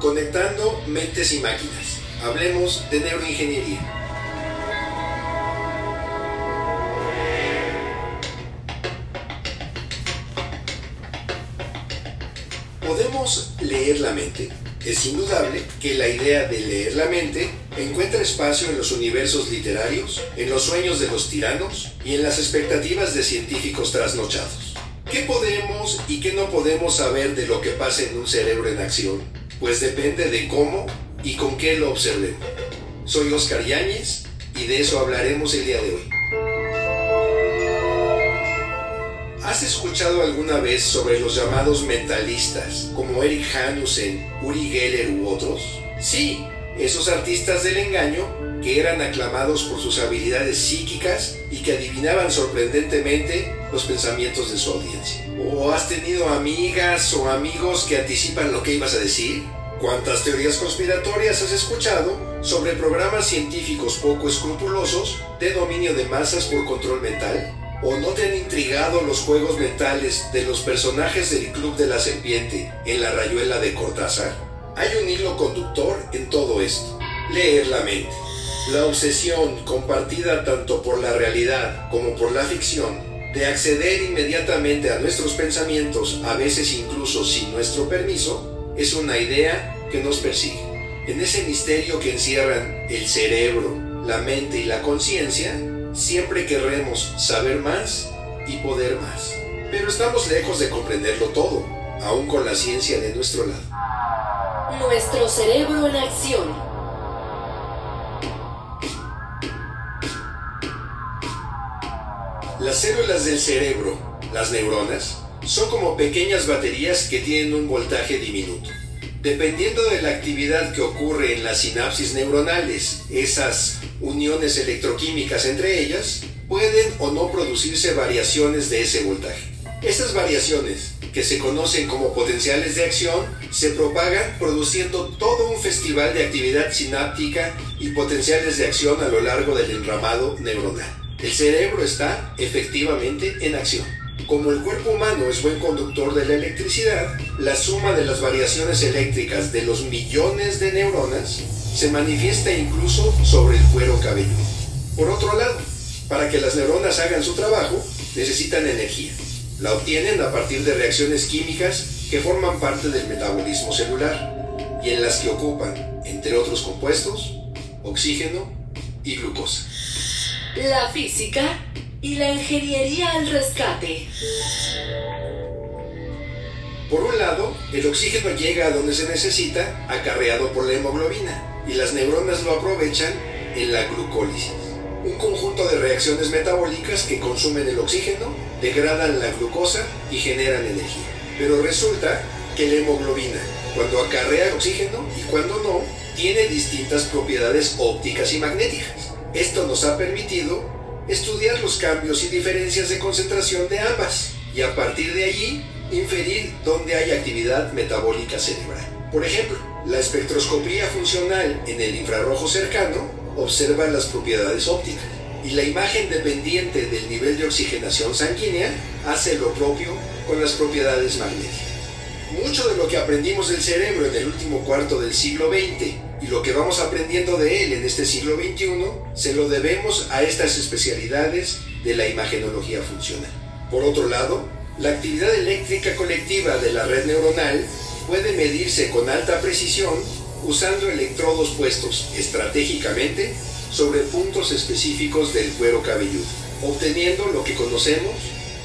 Conectando mentes y máquinas. Hablemos de neuroingeniería. ¿Podemos leer la mente? Es indudable que la idea de leer la mente encuentra espacio en los universos literarios, en los sueños de los tiranos y en las expectativas de científicos trasnochados. ¿Qué podemos y qué no podemos saber de lo que pasa en un cerebro en acción? Pues depende de cómo y con qué lo observemos. Soy Oscar Yáñez y de eso hablaremos el día de hoy. ¿Has escuchado alguna vez sobre los llamados mentalistas, como Eric Hanussen, Uri Geller u otros? Sí, esos artistas del engaño que eran aclamados por sus habilidades psíquicas y que adivinaban sorprendentemente los pensamientos de su audiencia. ¿O has tenido amigas o amigos que anticipan lo que ibas a decir? ¿Cuántas teorías conspiratorias has escuchado sobre programas científicos poco escrupulosos de dominio de masas por control mental? ¿O no te han intrigado los juegos mentales de los personajes del Club de la Serpiente en la rayuela de Cortázar? Hay un hilo conductor en todo esto. Leer la mente. La obsesión compartida tanto por la realidad como por la ficción de acceder inmediatamente a nuestros pensamientos, a veces incluso sin nuestro permiso, es una idea que nos persigue. En ese misterio que encierran el cerebro, la mente y la conciencia, siempre querremos saber más y poder más. Pero estamos lejos de comprenderlo todo, aún con la ciencia de nuestro lado. Nuestro cerebro en acción. Las células del cerebro, las neuronas, son como pequeñas baterías que tienen un voltaje diminuto. Dependiendo de la actividad que ocurre en las sinapsis neuronales, esas uniones electroquímicas entre ellas, pueden o no producirse variaciones de ese voltaje. Estas variaciones, que se conocen como potenciales de acción, se propagan produciendo todo un festival de actividad sináptica y potenciales de acción a lo largo del enramado neuronal. El cerebro está efectivamente en acción. Como el cuerpo humano es buen conductor de la electricidad, la suma de las variaciones eléctricas de los millones de neuronas se manifiesta incluso sobre el cuero cabelludo. Por otro lado, para que las neuronas hagan su trabajo, necesitan energía. La obtienen a partir de reacciones químicas que forman parte del metabolismo celular y en las que ocupan, entre otros compuestos, oxígeno y glucosa la física y la ingeniería al rescate. Por un lado, el oxígeno llega a donde se necesita, acarreado por la hemoglobina, y las neuronas lo aprovechan en la glucólisis. Un conjunto de reacciones metabólicas que consumen el oxígeno, degradan la glucosa y generan energía. Pero resulta que la hemoglobina, cuando acarrea oxígeno y cuando no, tiene distintas propiedades ópticas y magnéticas. Esto nos ha permitido estudiar los cambios y diferencias de concentración de ambas y a partir de allí inferir dónde hay actividad metabólica cerebral. Por ejemplo, la espectroscopía funcional en el infrarrojo cercano observa las propiedades ópticas y la imagen dependiente del nivel de oxigenación sanguínea hace lo propio con las propiedades magnéticas. Mucho de lo que aprendimos del cerebro en el último cuarto del siglo XX y lo que vamos aprendiendo de él en este siglo XXI se lo debemos a estas especialidades de la imagenología funcional. Por otro lado, la actividad eléctrica colectiva de la red neuronal puede medirse con alta precisión usando electrodos puestos estratégicamente sobre puntos específicos del cuero cabelludo, obteniendo lo que conocemos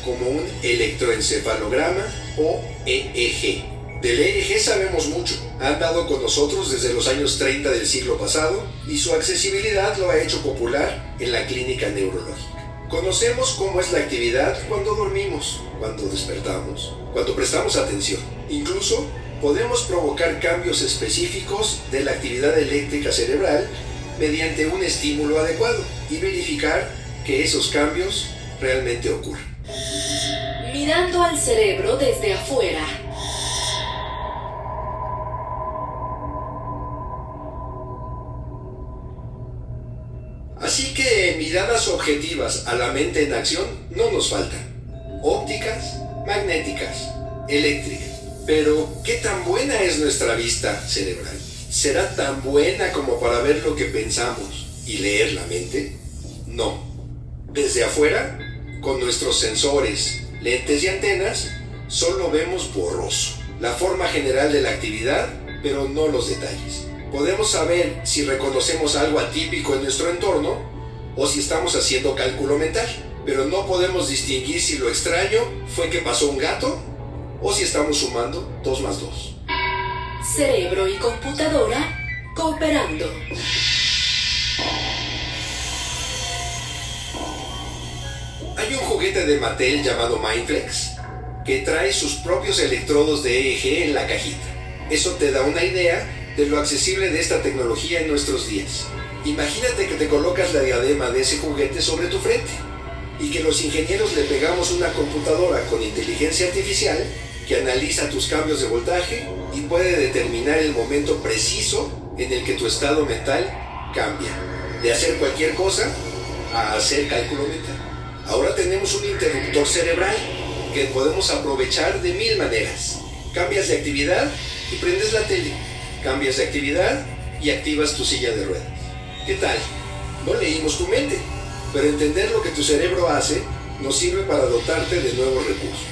como un electroencefalograma o EEG. Del EEG sabemos mucho. Ha andado con nosotros desde los años 30 del siglo pasado y su accesibilidad lo ha hecho popular en la clínica neurológica. Conocemos cómo es la actividad cuando dormimos, cuando despertamos, cuando prestamos atención. Incluso podemos provocar cambios específicos de la actividad eléctrica cerebral mediante un estímulo adecuado y verificar que esos cambios realmente ocurren. Mirando al cerebro desde afuera. Así que miradas objetivas a la mente en acción no nos faltan. Ópticas, magnéticas, eléctricas. Pero, ¿qué tan buena es nuestra vista cerebral? ¿Será tan buena como para ver lo que pensamos y leer la mente? No. Desde afuera, con nuestros sensores, lentes y antenas, solo vemos borroso, la forma general de la actividad, pero no los detalles. Podemos saber si reconocemos algo atípico en nuestro entorno o si estamos haciendo cálculo mental, pero no podemos distinguir si lo extraño fue que pasó un gato o si estamos sumando 2 más 2. Cerebro y computadora cooperando. De Mattel llamado Mindflex que trae sus propios electrodos de EEG en la cajita. Eso te da una idea de lo accesible de esta tecnología en nuestros días. Imagínate que te colocas la diadema de ese juguete sobre tu frente y que los ingenieros le pegamos una computadora con inteligencia artificial que analiza tus cambios de voltaje y puede determinar el momento preciso en el que tu estado mental cambia. De hacer cualquier cosa a hacer cálculo mental. Ahora tenemos un interruptor cerebral que podemos aprovechar de mil maneras. Cambias de actividad y prendes la tele. Cambias de actividad y activas tu silla de ruedas. ¿Qué tal? No leímos tu mente, pero entender lo que tu cerebro hace nos sirve para dotarte de nuevos recursos.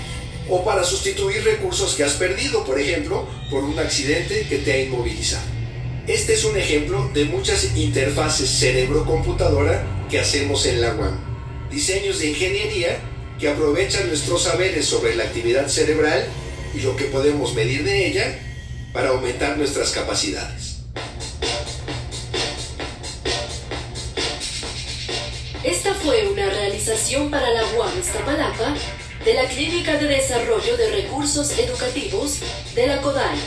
O para sustituir recursos que has perdido, por ejemplo, por un accidente que te ha inmovilizado. Este es un ejemplo de muchas interfaces cerebro-computadora que hacemos en la UAM. Diseños de ingeniería que aprovechan nuestros saberes sobre la actividad cerebral y lo que podemos medir de ella para aumentar nuestras capacidades. Esta fue una realización para la UAM Iztapalapa de la Clínica de Desarrollo de Recursos Educativos de la CODAL.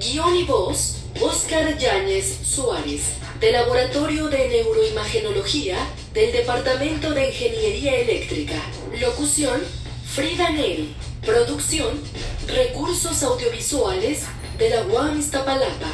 Guión y voz, Óscar Yáñez Suárez, del Laboratorio de Neuroimagenología del Departamento de Ingeniería Eléctrica. Locución, Frida Neri. Producción, Recursos Audiovisuales de la UAM Iztapalapa.